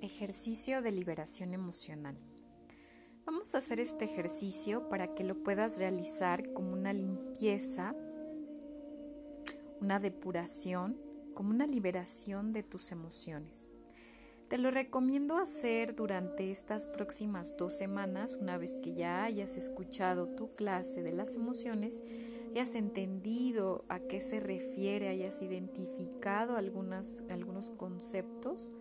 Ejercicio de liberación emocional. Vamos a hacer este ejercicio para que lo puedas realizar como una limpieza, una depuración, como una liberación de tus emociones. Te lo recomiendo hacer durante estas próximas dos semanas, una vez que ya hayas escuchado tu clase de las emociones, hayas entendido a qué se refiere, hayas identificado algunos conceptos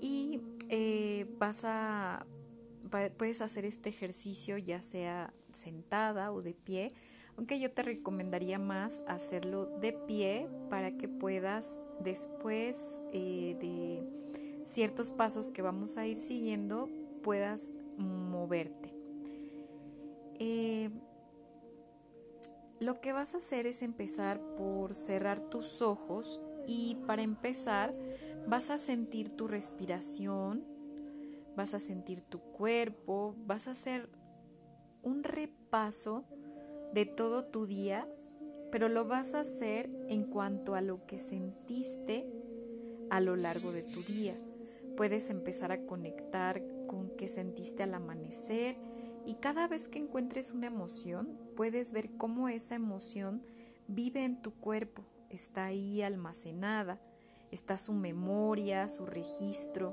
y eh, vas a, puedes hacer este ejercicio ya sea sentada o de pie, aunque yo te recomendaría más hacerlo de pie para que puedas después eh, de ciertos pasos que vamos a ir siguiendo puedas moverte. Eh, lo que vas a hacer es empezar por cerrar tus ojos y para empezar vas a sentir tu respiración, vas a sentir tu cuerpo, vas a hacer un repaso de todo tu día, pero lo vas a hacer en cuanto a lo que sentiste a lo largo de tu día. Puedes empezar a conectar con qué sentiste al amanecer y cada vez que encuentres una emoción, puedes ver cómo esa emoción vive en tu cuerpo, está ahí almacenada, está su memoria, su registro.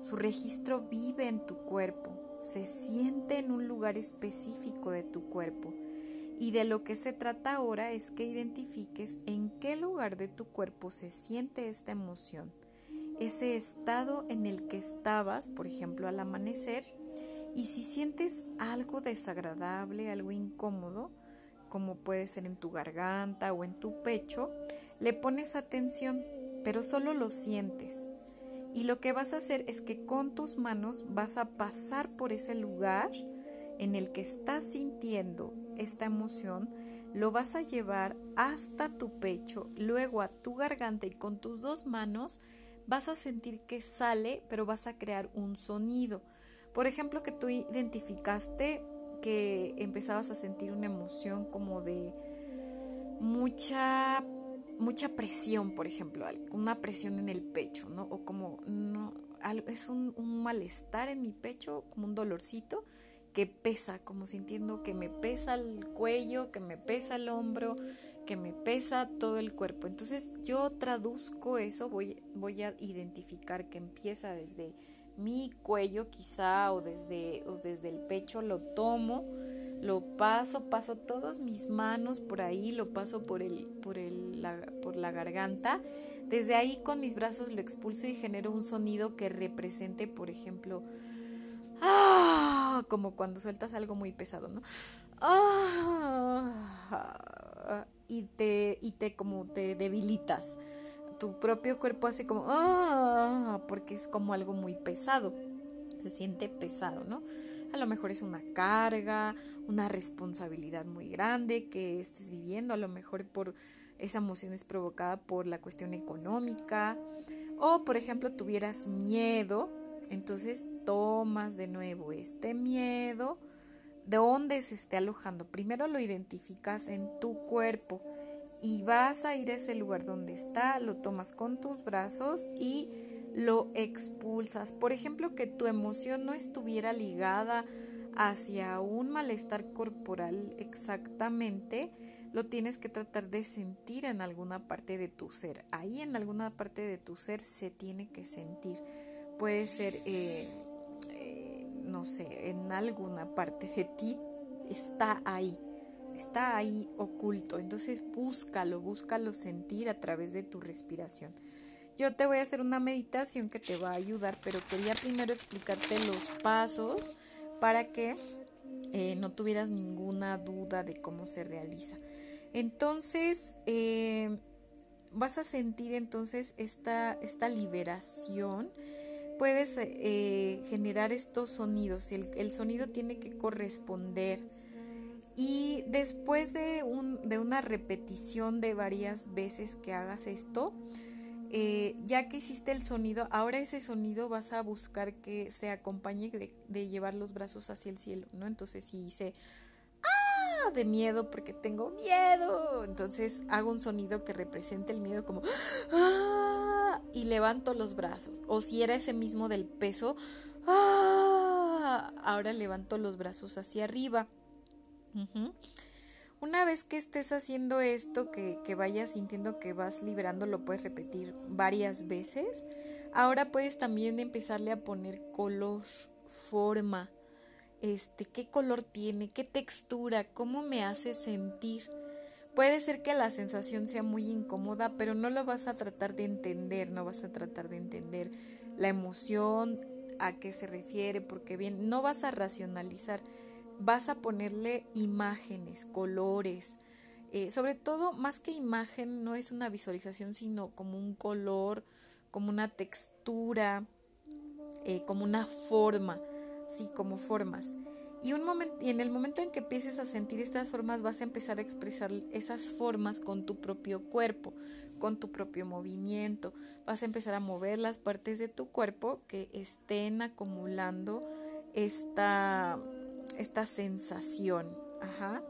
Su registro vive en tu cuerpo, se siente en un lugar específico de tu cuerpo. Y de lo que se trata ahora es que identifiques en qué lugar de tu cuerpo se siente esta emoción ese estado en el que estabas, por ejemplo, al amanecer, y si sientes algo desagradable, algo incómodo, como puede ser en tu garganta o en tu pecho, le pones atención, pero solo lo sientes. Y lo que vas a hacer es que con tus manos vas a pasar por ese lugar en el que estás sintiendo esta emoción, lo vas a llevar hasta tu pecho, luego a tu garganta y con tus dos manos vas a sentir que sale, pero vas a crear un sonido. Por ejemplo, que tú identificaste que empezabas a sentir una emoción como de mucha mucha presión, por ejemplo, una presión en el pecho, ¿no? O como es un, un malestar en mi pecho, como un dolorcito que pesa, como sintiendo que me pesa el cuello, que me pesa el hombro, que me pesa todo el cuerpo. Entonces yo traduzco eso, voy, voy a identificar que empieza desde mi cuello quizá o desde, o desde el pecho, lo tomo, lo paso, paso todas mis manos por ahí, lo paso por, el, por, el, la, por la garganta. Desde ahí con mis brazos lo expulso y genero un sonido que represente, por ejemplo, ¡ah! como cuando sueltas algo muy pesado, ¿no? ¡Ah! y te, y te como te debilitas. Tu propio cuerpo hace como, ah, porque es como algo muy pesado. Se siente pesado, ¿no? A lo mejor es una carga, una responsabilidad muy grande que estés viviendo, a lo mejor por esa emoción es provocada por la cuestión económica o por ejemplo tuvieras miedo, entonces tomas de nuevo este miedo de dónde se esté alojando. Primero lo identificas en tu cuerpo y vas a ir a ese lugar donde está, lo tomas con tus brazos y lo expulsas. Por ejemplo, que tu emoción no estuviera ligada hacia un malestar corporal exactamente, lo tienes que tratar de sentir en alguna parte de tu ser. Ahí en alguna parte de tu ser se tiene que sentir. Puede ser eh, no sé, en alguna parte de ti está ahí, está ahí oculto. Entonces búscalo, búscalo sentir a través de tu respiración. Yo te voy a hacer una meditación que te va a ayudar, pero quería primero explicarte los pasos para que eh, no tuvieras ninguna duda de cómo se realiza. Entonces, eh, vas a sentir entonces esta, esta liberación puedes eh, generar estos sonidos. El, sonido tiene que corresponder. Y después de, un, de, una repetición de varias veces que hagas esto, eh, ya que hiciste el sonido, ahora ese sonido vas a buscar que se acompañe de, llevar los brazos hacia el cielo, ¿no? Entonces si hice ¡ah! de miedo porque tengo miedo, entonces hago un sonido que represente el miedo como ¡ah! levanto los brazos. O si era ese mismo del peso, ¡ah! ahora levanto los brazos hacia arriba. Una vez que estés haciendo esto, que, que vayas sintiendo que vas liberando, lo puedes repetir varias veces. Ahora puedes también empezarle a poner color, forma, este, qué color tiene, qué textura, cómo me hace sentir. Puede ser que la sensación sea muy incómoda, pero no lo vas a tratar de entender, no vas a tratar de entender la emoción, a qué se refiere, porque bien, no vas a racionalizar, vas a ponerle imágenes, colores, eh, sobre todo, más que imagen, no es una visualización, sino como un color, como una textura, eh, como una forma, sí, como formas. Y, un y en el momento en que empieces a sentir estas formas, vas a empezar a expresar esas formas con tu propio cuerpo, con tu propio movimiento. Vas a empezar a mover las partes de tu cuerpo que estén acumulando esta, esta sensación. Ajá.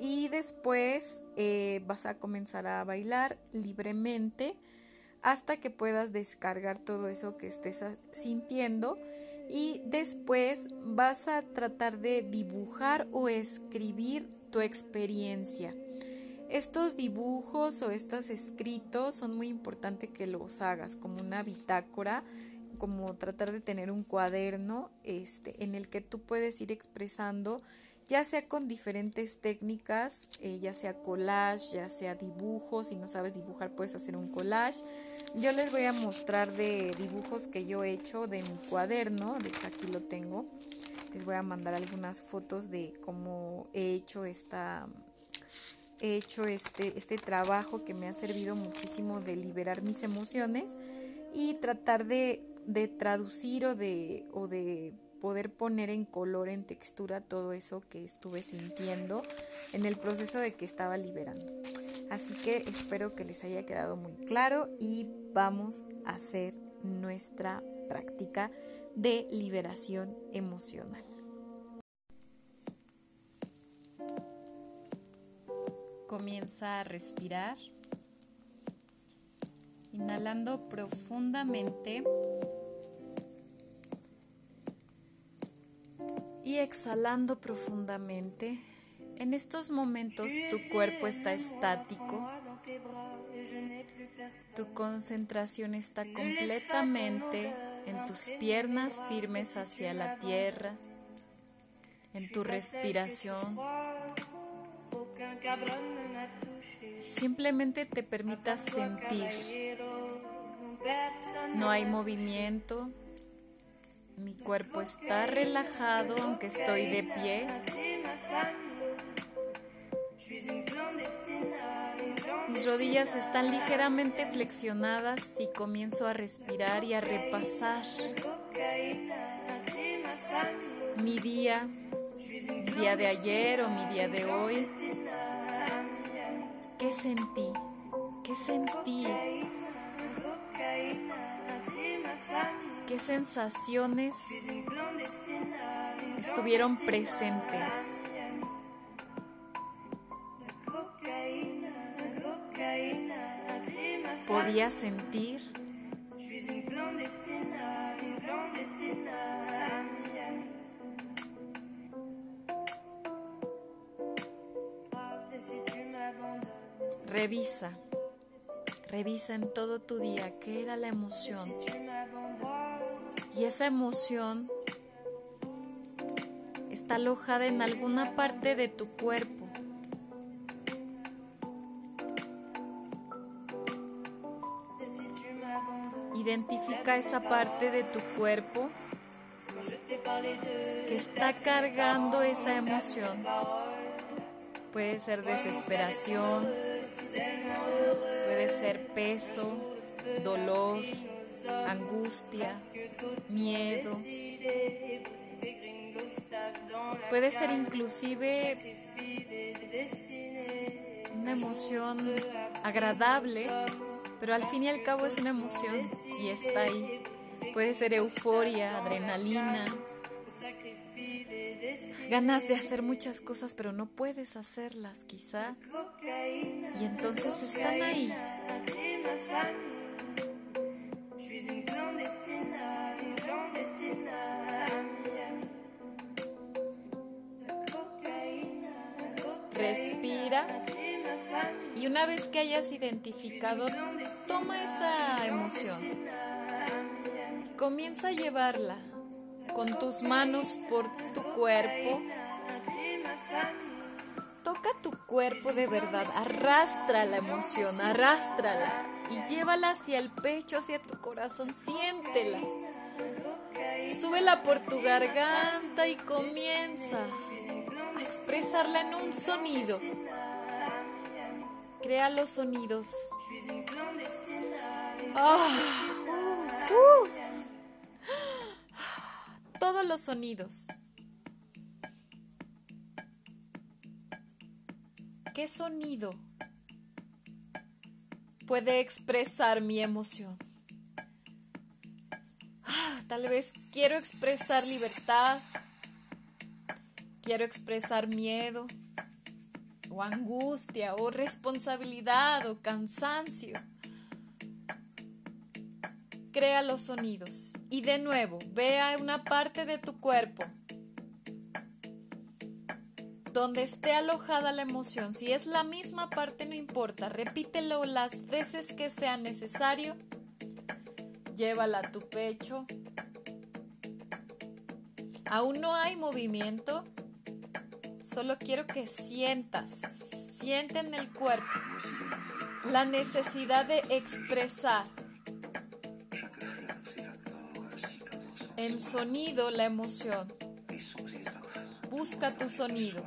Y después eh, vas a comenzar a bailar libremente hasta que puedas descargar todo eso que estés sintiendo y después vas a tratar de dibujar o escribir tu experiencia. Estos dibujos o estos escritos son muy importantes que los hagas como una bitácora, como tratar de tener un cuaderno este, en el que tú puedes ir expresando ya sea con diferentes técnicas, eh, ya sea collage, ya sea dibujos, si no sabes dibujar puedes hacer un collage. Yo les voy a mostrar de dibujos que yo he hecho de mi cuaderno, de aquí lo tengo. Les voy a mandar algunas fotos de cómo he hecho esta he hecho este, este trabajo que me ha servido muchísimo de liberar mis emociones y tratar de, de traducir o de, o de poder poner en color, en textura todo eso que estuve sintiendo en el proceso de que estaba liberando. Así que espero que les haya quedado muy claro y vamos a hacer nuestra práctica de liberación emocional. Comienza a respirar, inhalando profundamente y exhalando profundamente. En estos momentos tu cuerpo está estático, tu concentración está completamente en tus piernas firmes hacia la tierra, en tu respiración. Simplemente te permitas sentir. No hay movimiento, mi cuerpo está relajado aunque estoy de pie. Mis rodillas están ligeramente flexionadas y comienzo a respirar y a repasar mi día, mi día de ayer o mi día de hoy. ¿Qué sentí? ¿Qué sentí? Qué sensaciones estuvieron presentes. Podía sentir Revisa, revisa en todo tu día qué era la emoción y esa emoción está alojada en alguna parte de tu cuerpo. Identifica esa parte de tu cuerpo que está cargando esa emoción. Puede ser desesperación, peso, dolor, angustia, miedo. Puede ser inclusive una emoción agradable, pero al fin y al cabo es una emoción y está ahí. Puede ser euforia, adrenalina, ganas de hacer muchas cosas, pero no puedes hacerlas quizá. Y entonces están ahí Respira. Y una vez que hayas identificado, toma esa emoción. Comienza a llevarla con tus manos por tu cuerpo. Toca tu cuerpo de verdad, arrastra la emoción, arrástrala y llévala hacia el pecho, hacia tu corazón, siéntela. Súbela por tu garganta y comienza a expresarla en un sonido. Crea los sonidos. Ah, uh. Todos los sonidos. ¿Qué sonido puede expresar mi emoción? Ah, tal vez quiero expresar libertad, quiero expresar miedo, o angustia, o responsabilidad, o cansancio. Crea los sonidos y de nuevo, vea una parte de tu cuerpo donde esté alojada la emoción. Si es la misma parte, no importa. Repítelo las veces que sea necesario. Llévala a tu pecho. Aún no hay movimiento. Solo quiero que sientas, siente en el cuerpo la necesidad de expresar en sonido la emoción. Busca tu sonido.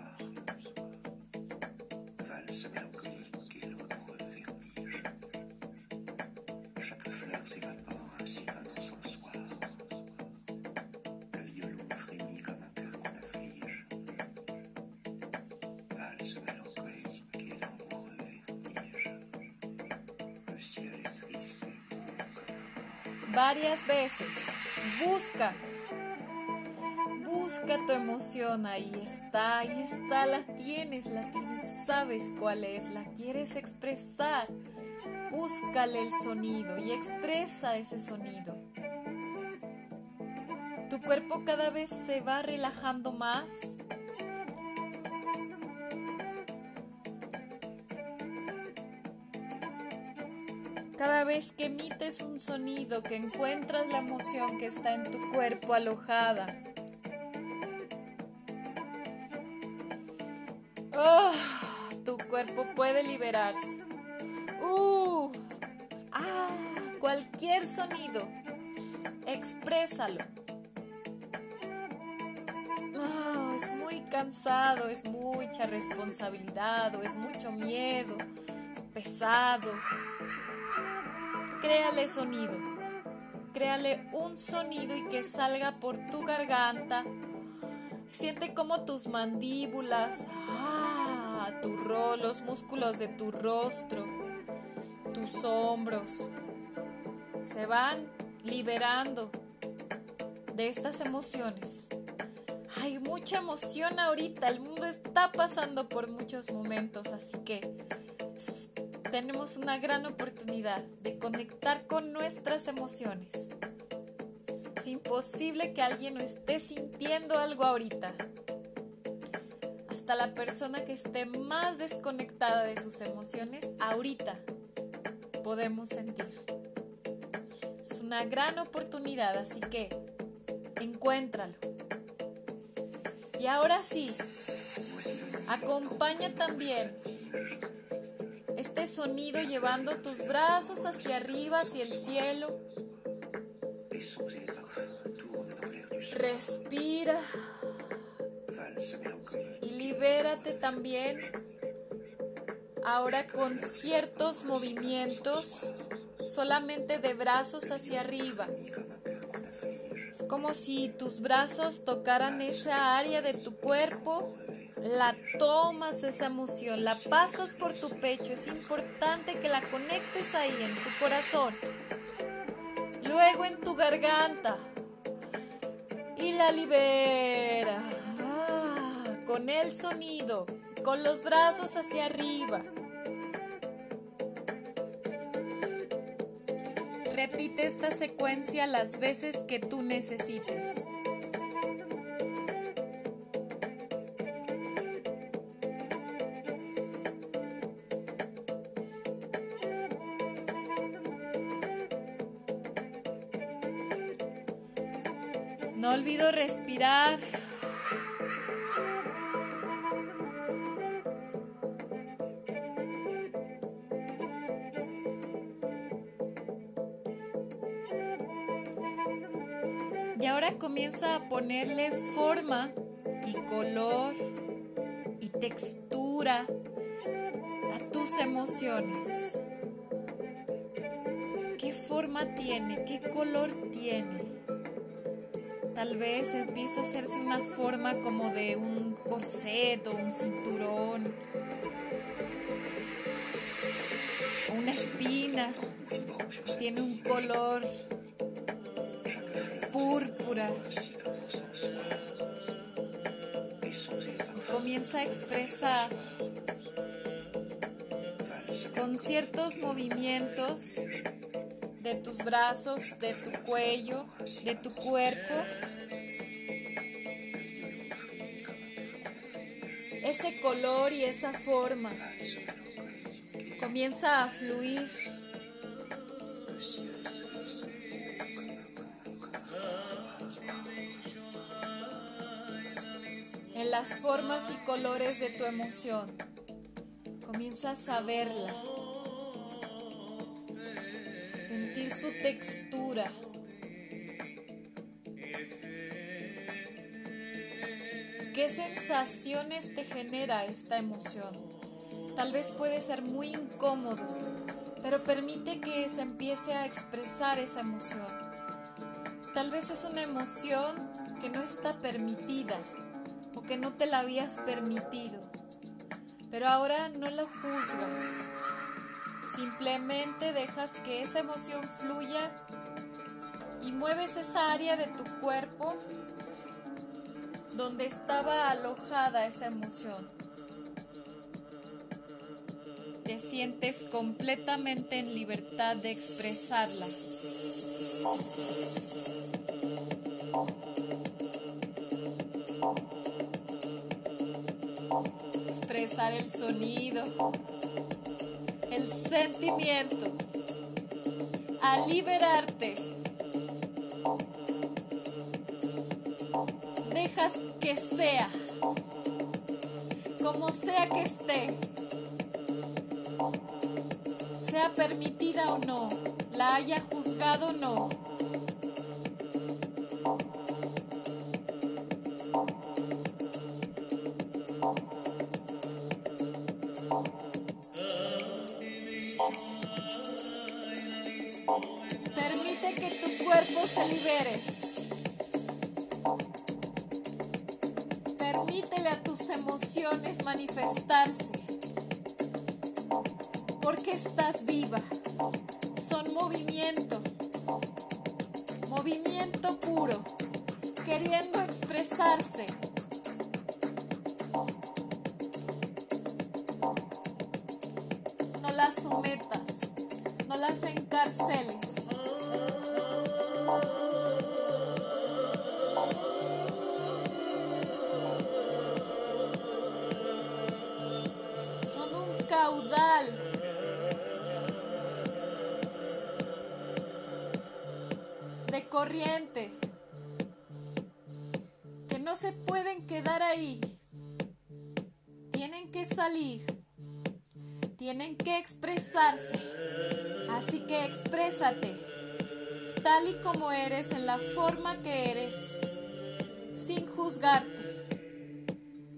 Varias veces. Busca. Busca tu emoción. Ahí está, ahí está, la tienes, la tienes. Sabes cuál es, la quieres expresar. Búscale el sonido y expresa ese sonido. Tu cuerpo cada vez se va relajando más vez que emites un sonido, que encuentras la emoción que está en tu cuerpo alojada. Oh, tu cuerpo puede liberarse. Uh, ah, cualquier sonido, exprésalo. Oh, es muy cansado, es mucha responsabilidad o es mucho miedo, es pesado. Créale sonido. Créale un sonido y que salga por tu garganta. Siente como tus mandíbulas, ah, tu los músculos de tu rostro, tus hombros, se van liberando de estas emociones. Hay mucha emoción ahorita, el mundo está pasando por muchos momentos, así que tenemos una gran oportunidad de conectar con nuestras emociones. Es imposible que alguien no esté sintiendo algo ahorita. Hasta la persona que esté más desconectada de sus emociones, ahorita podemos sentir. Es una gran oportunidad, así que encuéntralo. Y ahora sí, acompaña también este sonido llevando tus brazos hacia arriba, hacia el cielo. Respira y libérate también ahora con ciertos movimientos solamente de brazos hacia arriba. Es como si tus brazos tocaran esa área de tu cuerpo la tomas esa emoción, la pasas por tu pecho, es importante que la conectes ahí en tu corazón, luego en tu garganta y la libera ah, con el sonido, con los brazos hacia arriba. Repite repite esta secuencia las veces que tú necesites. No olvido respirar. Y ahora comienza a ponerle forma y color y textura a tus emociones. ¿Qué forma tiene? ¿Qué color tiene? Tal vez empieza a hacerse una forma como de un corset o un cinturón. Una espina. Tiene un color púrpura. Comienza a expresar con ciertos movimientos de tus brazos, de tu cuello, de tu cuerpo. Ese color y esa forma comienza a fluir. En las formas y colores de tu emoción. Comienzas a verla. sentir su textura. ¿Qué sensaciones te genera esta emoción? Tal vez puede ser muy incómodo, pero permite que se empiece a expresar esa emoción. Tal vez es una emoción que no está permitida o que no te la habías permitido, pero ahora no la juzgas. Simplemente dejas que esa emoción fluya y mueves esa área de tu cuerpo donde estaba alojada esa emoción. Te sientes completamente en libertad de expresarla. Expresar el sonido, el sentimiento, a liberarte. Que sea, como sea que esté, sea permitida o no, la haya juzgado o no. Permítele a tus emociones manifestarse. Porque estás viva. Son movimiento. Movimiento puro. Queriendo expresarse. Tienen que salir. Tienen que expresarse. Así que exprésate tal y como eres, en la forma que eres, sin juzgarte.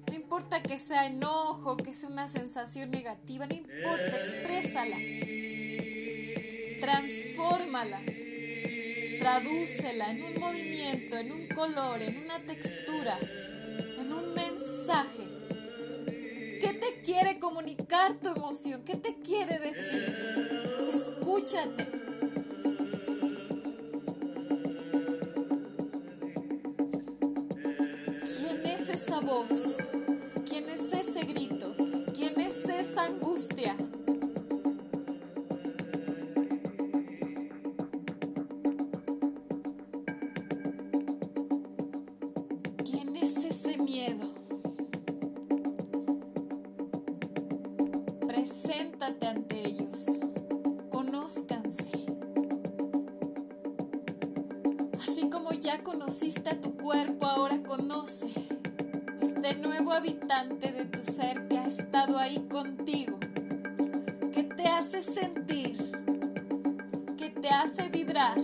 No importa que sea enojo, que sea una sensación negativa, no importa, exprésala. Transfórmala. Tradúcela en un movimiento, en un color, en una textura, en un mensaje. ¿Qué te quiere comunicar tu emoción? ¿Qué te quiere decir? Escúchate. Preséntate ante ellos. Conózcanse. Así como ya conociste a tu cuerpo, ahora conoce este nuevo habitante de tu ser que ha estado ahí contigo, que te hace sentir, que te hace vibrar,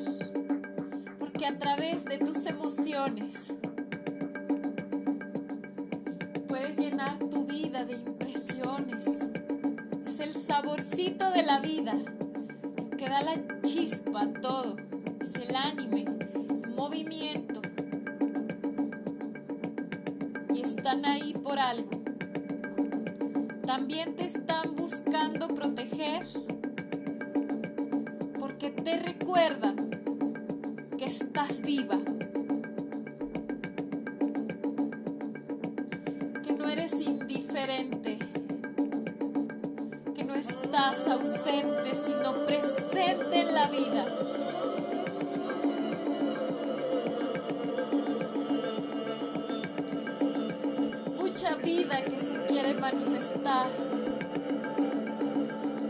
porque a través de tus emociones puedes llenar tu vida de impresiones. La vida, que da la chispa a todo, es el ánime, el movimiento. Y están ahí por algo. También te están buscando proteger porque te recuerdan que estás viva. Mucha vida que se quiere manifestar.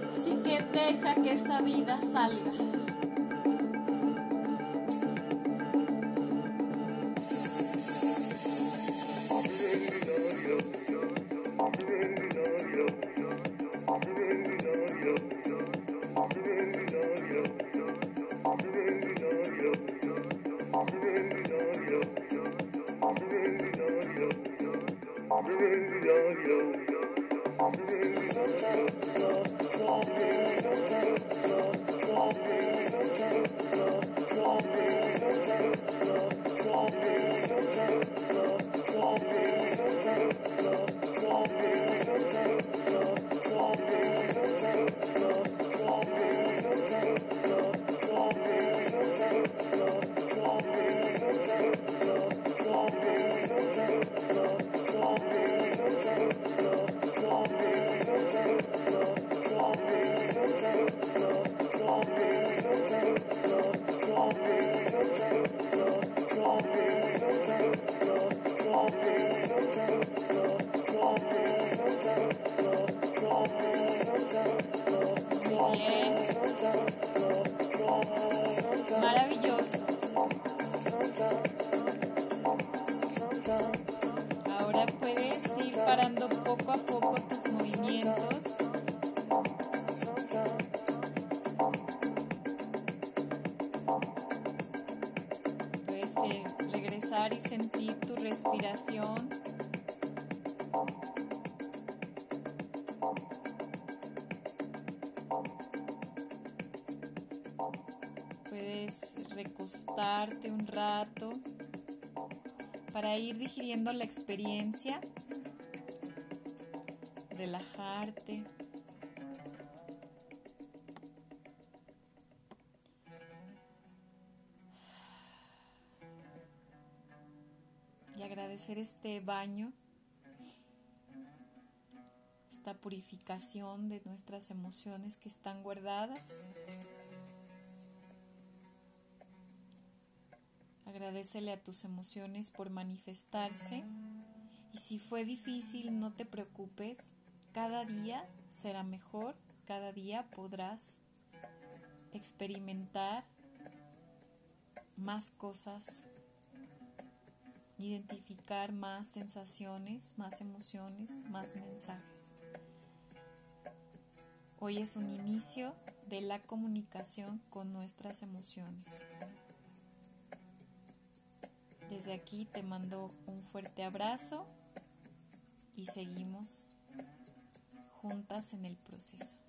Así que deja que esa vida salga. Y sentir tu respiración. Puedes recostarte un rato para ir digiriendo la experiencia, relajarte. Este baño, esta purificación de nuestras emociones que están guardadas. Agradecele a tus emociones por manifestarse. Y si fue difícil no te preocupes, cada día será mejor, cada día podrás experimentar más cosas, identificar más sensaciones, más emociones, más mensajes. Hoy es un inicio de la comunicación con nuestras emociones. Desde aquí te mando un fuerte abrazo y seguimos juntas en el proceso.